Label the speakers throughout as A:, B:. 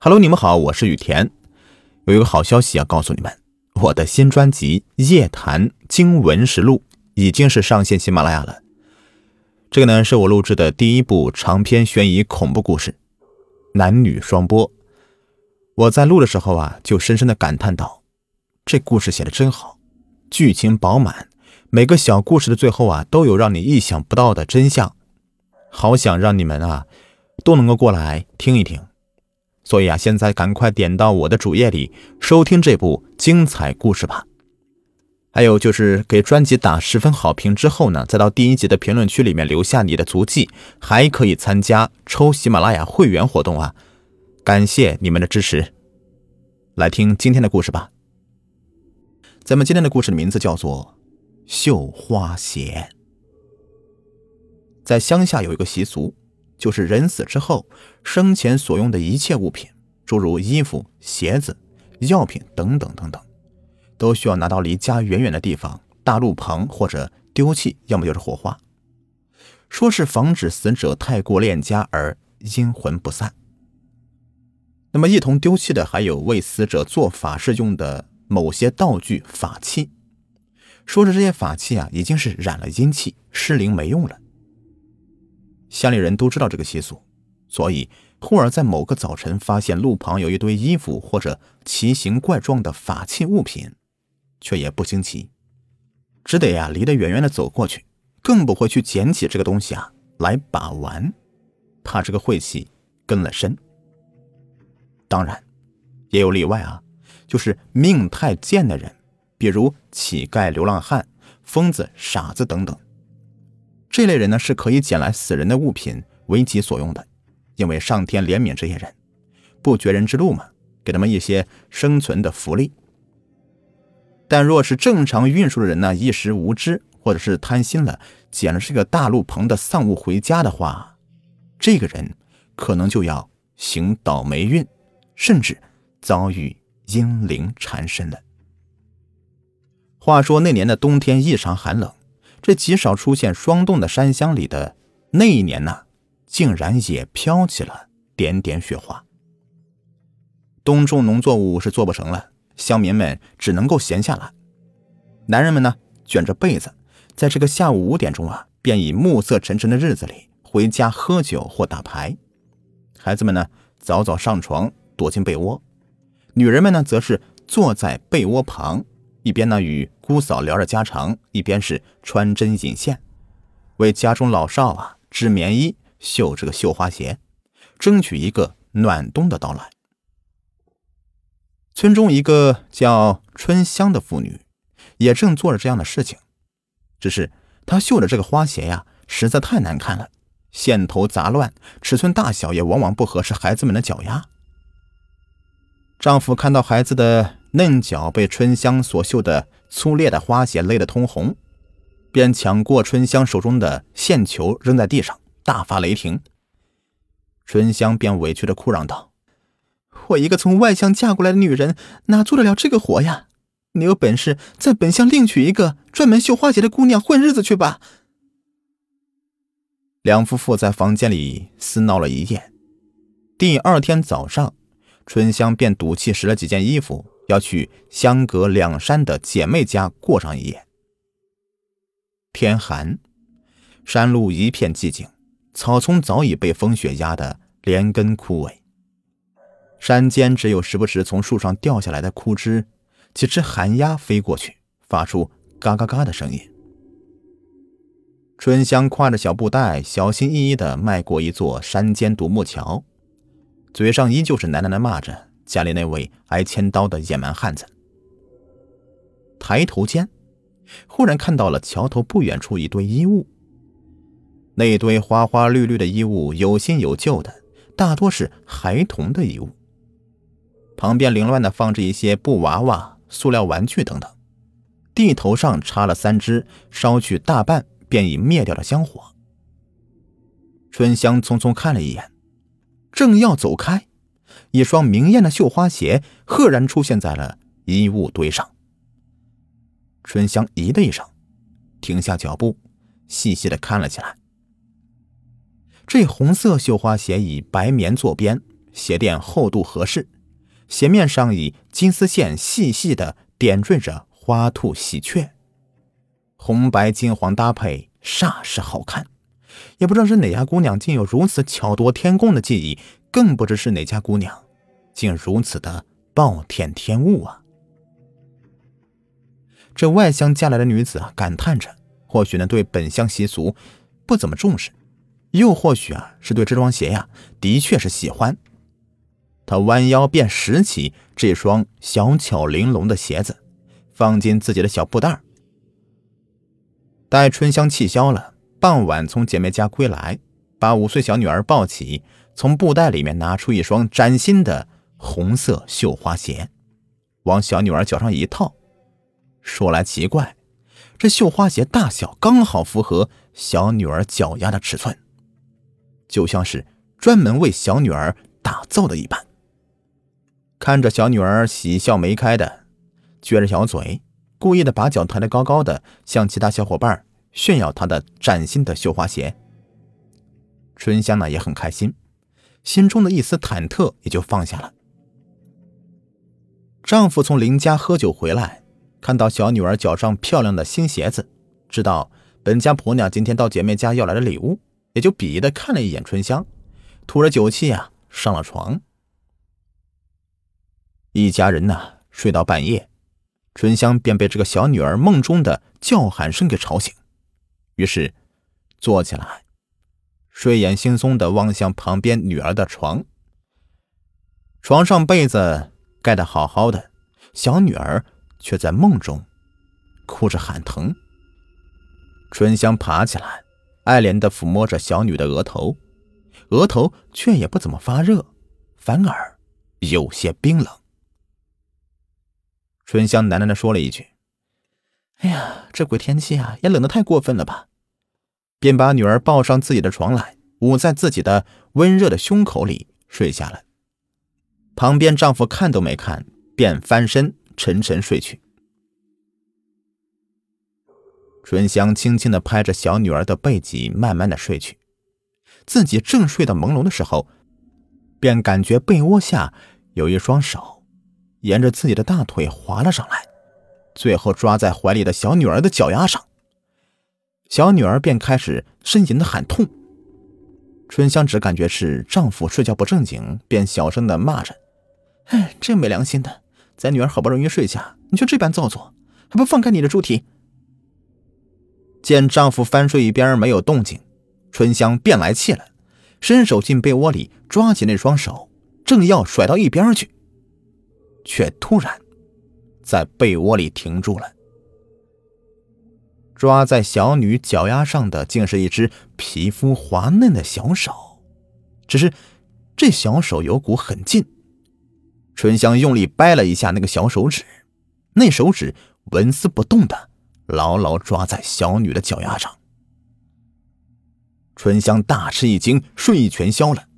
A: Hello，你们好，我是雨田。有一个好消息要告诉你们，我的新专辑《夜谈经文实录》已经是上线喜马拉雅了。这个呢，是我录制的第一部长篇悬疑恐怖故事，男女双播。我在录的时候啊，就深深的感叹道：“这故事写的真好，剧情饱满，每个小故事的最后啊，都有让你意想不到的真相。好想让你们啊，都能够过来听一听。”所以啊，现在赶快点到我的主页里收听这部精彩故事吧。还有就是给专辑打十分好评之后呢，再到第一集的评论区里面留下你的足迹，还可以参加抽喜马拉雅会员活动啊！感谢你们的支持。来听今天的故事吧。咱们今天的故事的名字叫做《绣花鞋》。在乡下有一个习俗。就是人死之后，生前所用的一切物品，诸如衣服、鞋子、药品等等等等，都需要拿到离家远远的地方大路旁或者丢弃，要么就是火化，说是防止死者太过恋家而阴魂不散。那么一同丢弃的还有为死者做法事用的某些道具法器，说是这些法器啊已经是染了阴气，失灵没用了。乡里人都知道这个习俗，所以忽而在某个早晨发现路旁有一堆衣服或者奇形怪状的法器物品，却也不惊奇，只得呀离得远远的走过去，更不会去捡起这个东西啊来把玩，怕这个晦气跟了身。当然，也有例外啊，就是命太贱的人，比如乞丐、流浪汉、疯子、傻子等等。这类人呢是可以捡来死人的物品为己所用的，因为上天怜悯这些人，不绝人之路嘛，给他们一些生存的福利。但若是正常运输的人呢，一时无知或者是贪心了，捡了这个大路棚的丧物回家的话，这个人可能就要行倒霉运，甚至遭遇阴灵缠身了。话说那年的冬天异常寒冷。这极少出现霜冻的山乡里的那一年呢，竟然也飘起了点点雪花。冬种农作物是做不成了，乡民们只能够闲下来。男人们呢，卷着被子，在这个下午五点钟啊，便以暮色沉沉的日子里回家喝酒或打牌。孩子们呢，早早上床躲进被窝，女人们呢，则是坐在被窝旁。一边呢与姑嫂聊着家常，一边是穿针引线，为家中老少啊织棉衣、绣这个绣花鞋，争取一个暖冬的到来。村中一个叫春香的妇女，也正做着这样的事情，只是她绣的这个花鞋呀，实在太难看了，线头杂乱，尺寸大小也往往不合适孩子们的脚丫。丈夫看到孩子的。嫩脚被春香所绣的粗劣的花鞋勒得通红，便抢过春香手中的线球扔在地上，大发雷霆。春香便委屈的哭嚷道：“我一个从外乡嫁过来的女人，哪做得了这个活呀？你有本事在本乡另娶一个专门绣花鞋的姑娘混日子去吧。”两夫妇在房间里厮闹了一夜，第二天早上，春香便赌气拾了几件衣服。要去相隔两山的姐妹家过上一夜。天寒，山路一片寂静，草丛早已被风雪压得连根枯萎。山间只有时不时从树上掉下来的枯枝，几只寒鸦飞过去，发出嘎嘎嘎的声音。春香挎着小布袋，小心翼翼地迈过一座山间独木桥，嘴上依旧是喃喃地骂着。家里那位挨千刀的野蛮汉子，抬头间，忽然看到了桥头不远处一堆衣物。那堆花花绿绿的衣物，有新有旧的，大多是孩童的衣物。旁边凌乱的放着一些布娃娃、塑料玩具等等。地头上插了三支烧去大半便已灭掉的香火。春香匆匆看了一眼，正要走开。一双明艳的绣花鞋赫然出现在了衣物堆上。春香咦的一声，停下脚步，细细的看了起来。这红色绣花鞋以白棉做边，鞋垫厚度合适，鞋面上以金丝线细细的点缀着花兔喜鹊，红白金黄搭配，煞是好看。也不知道是哪家姑娘竟有如此巧夺天工的技艺，更不知是哪家姑娘竟如此的暴殄天物啊！这外乡嫁来的女子啊，感叹着，或许呢对本乡习俗不怎么重视，又或许啊是对这双鞋呀，的确是喜欢。她弯腰便拾起这双小巧玲珑的鞋子，放进自己的小布袋待春香气消了。傍晚从姐妹家归来，把五岁小女儿抱起，从布袋里面拿出一双崭新的红色绣花鞋，往小女儿脚上一套。说来奇怪，这绣花鞋大小刚好符合小女儿脚丫的尺寸，就像是专门为小女儿打造的一般。看着小女儿喜笑眉开的，撅着小嘴，故意的把脚抬得高高的，向其他小伙伴炫耀她的崭新的绣花鞋，春香呢也很开心，心中的一丝忐忑也就放下了。丈夫从邻家喝酒回来，看到小女儿脚上漂亮的新鞋子，知道本家婆娘今天到姐妹家要来的礼物，也就鄙夷的看了一眼春香，吐着酒气啊上了床。一家人呢睡到半夜，春香便被这个小女儿梦中的叫喊声给吵醒。于是，坐起来，睡眼惺忪的望向旁边女儿的床。床上被子盖得好好的，小女儿却在梦中哭着喊疼。春香爬起来，爱怜的抚摸着小女的额头，额头却也不怎么发热，反而有些冰冷。春香喃喃的说了一句：“哎呀，这鬼天气啊，也冷得太过分了吧。”便把女儿抱上自己的床来，捂在自己的温热的胸口里睡下了。旁边丈夫看都没看，便翻身沉沉睡去。春香轻轻的拍着小女儿的背脊，慢慢的睡去。自己正睡得朦胧的时候，便感觉被窝下有一双手，沿着自己的大腿滑了上来，最后抓在怀里的小女儿的脚丫上。小女儿便开始呻吟的喊痛。春香只感觉是丈夫睡觉不正经，便小声的骂着：“哎，真没良心的！咱女儿好不容易睡下，你就这般造作，还不放开你的猪蹄！”见丈夫翻睡一边没有动静，春香便来气了，伸手进被窝里抓起那双手，正要甩到一边去，却突然在被窝里停住了。抓在小女脚丫上的，竟是一只皮肤滑嫩的小手，只是这小手有股狠劲。春香用力掰了一下那个小手指，那手指纹丝不动的牢牢抓在小女的脚丫上。春香大吃一惊，睡意全消了，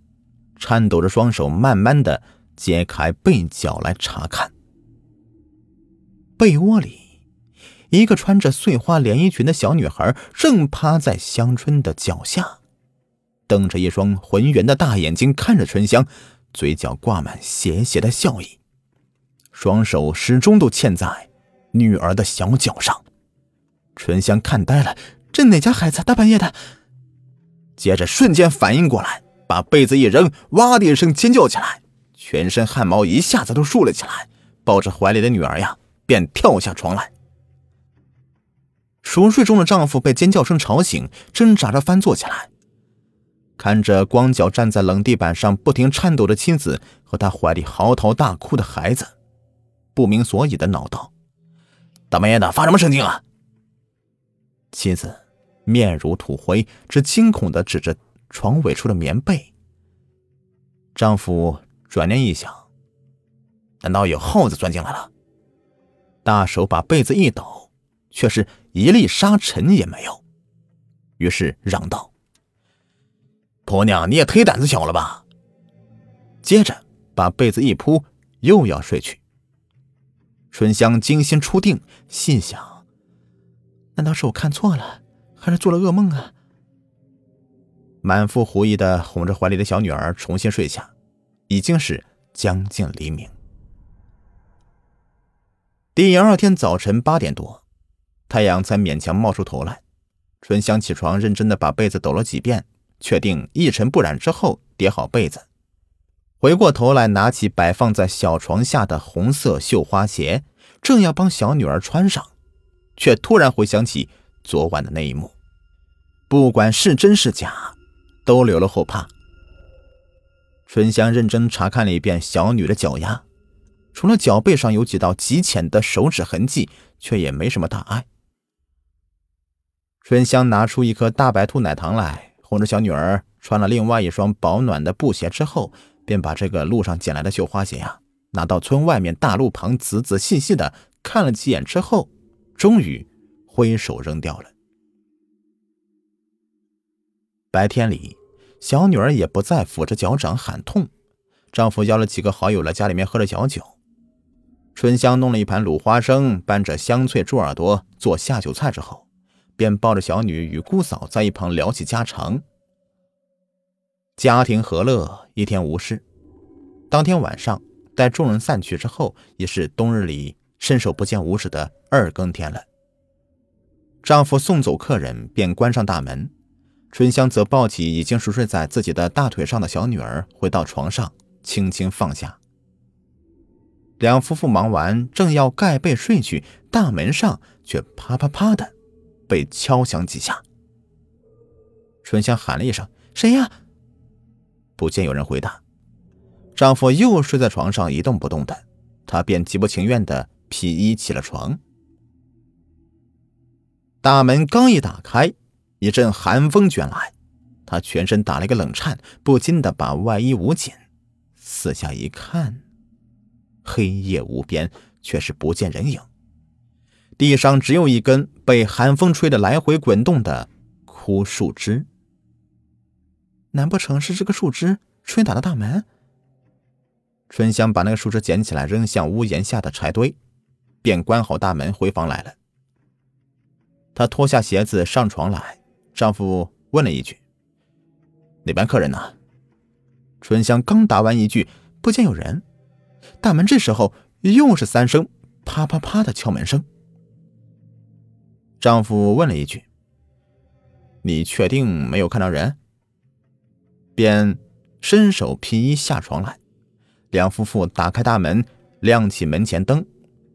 A: 颤抖着双手，慢慢的揭开被角来查看，被窝里。一个穿着碎花连衣裙的小女孩正趴在香春的脚下，瞪着一双浑圆的大眼睛看着春香，嘴角挂满邪邪的笑意，双手始终都嵌在女儿的小脚上。春香看呆了，这哪家孩子大半夜的？接着瞬间反应过来，把被子一扔，哇的一声尖叫起来，全身汗毛一下子都竖了起来，抱着怀里的女儿呀，便跳下床来。熟睡中的丈夫被尖叫声吵醒，挣扎着翻坐起来，看着光脚站在冷地板上不停颤抖的妻子和他怀里嚎啕大哭的孩子，不明所以的恼道：“大半夜的发什么神经啊？”妻子面如土灰，只惊恐的指着床尾处的棉被。丈夫转念一想，难道有耗子钻进来了？大手把被子一抖。却是一粒沙尘也没有，于是嚷道：“婆娘，你也忒胆子小了吧！”接着把被子一铺，又要睡去。春香精心初定，心想：“难道是我看错了，还是做了噩梦啊？”满腹狐疑的哄着怀里的小女儿重新睡下，已经是将近黎明。第二天早晨八点多，太阳才勉强冒出头来。春香起床，认真的把被子抖了几遍，确定一尘不染之后，叠好被子，回过头来，拿起摆放在小床下的红色绣花鞋，正要帮小女儿穿上，却突然回想起昨晚的那一幕，不管是真是假，都留了后怕。春香认真查看了一遍小女的脚丫。除了脚背上有几道极浅的手指痕迹，却也没什么大碍。春香拿出一颗大白兔奶糖来，哄着小女儿穿了另外一双保暖的布鞋之后，便把这个路上捡来的绣花鞋呀，拿到村外面大路旁，仔仔细细的看了几眼之后，终于挥手扔掉了。白天里，小女儿也不再抚着脚掌喊痛，丈夫邀了几个好友来家里面喝了小酒。春香弄了一盘卤花生，拌着香脆猪耳朵做下酒菜之后，便抱着小女与姑嫂在一旁聊起家常。家庭和乐，一天无事。当天晚上，待众人散去之后，也是冬日里伸手不见五指的二更天了。丈夫送走客人，便关上大门。春香则抱起已经熟睡在自己的大腿上的小女儿，回到床上，轻轻放下。两夫妇忙完，正要盖被睡去，大门上却啪啪啪的被敲响几下。春香喊了一声：“谁呀？”不见有人回答，丈夫又睡在床上一动不动的，她便极不情愿的披衣起了床。大门刚一打开，一阵寒风卷来，她全身打了一个冷颤，不禁的把外衣捂紧，四下一看。黑夜无边，却是不见人影。地上只有一根被寒风吹得来回滚动的枯树枝。难不成是这个树枝吹倒了大门？春香把那个树枝捡起来，扔向屋檐下的柴堆，便关好大门，回房来了。她脱下鞋子上床来，丈夫问了一句：“哪边客人呢？”春香刚答完一句，不见有人。大门这时候又是三声啪啪啪的敲门声。丈夫问了一句：“你确定没有看到人？”便伸手披衣下床来。两夫妇打开大门，亮起门前灯，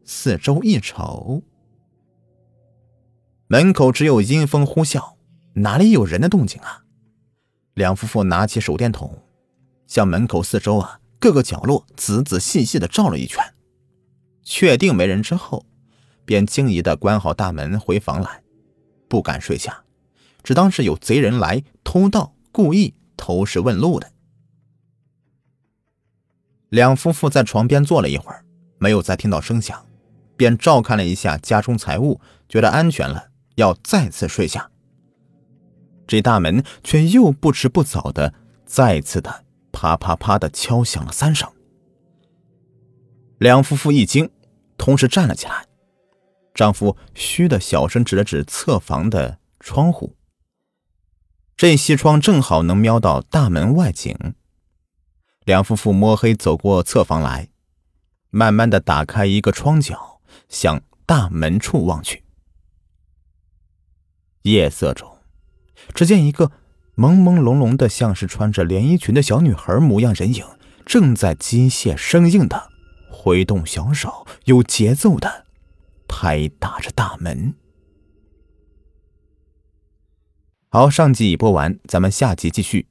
A: 四周一瞅，门口只有阴风呼啸，哪里有人的动静啊？两夫妇拿起手电筒，向门口四周啊。各个角落仔仔细细的照了一圈，确定没人之后，便惊疑的关好大门回房来，不敢睡下，只当是有贼人来偷盗，故意偷视问路的。两夫妇在床边坐了一会儿，没有再听到声响，便照看了一下家中财物，觉得安全了，要再次睡下。这大门却又不迟不早的再次的。啪啪啪的敲响了三声，两夫妇一惊，同时站了起来。丈夫嘘的小声指了指侧房的窗户，这西窗正好能瞄到大门外景。两夫妇摸黑走过侧房来，慢慢的打开一个窗角，向大门处望去。夜色中，只见一个。朦朦胧胧的，像是穿着连衣裙的小女孩模样人影，正在机械生硬的挥动小手，有节奏的拍打着大门。好，上集已播完，咱们下集继续。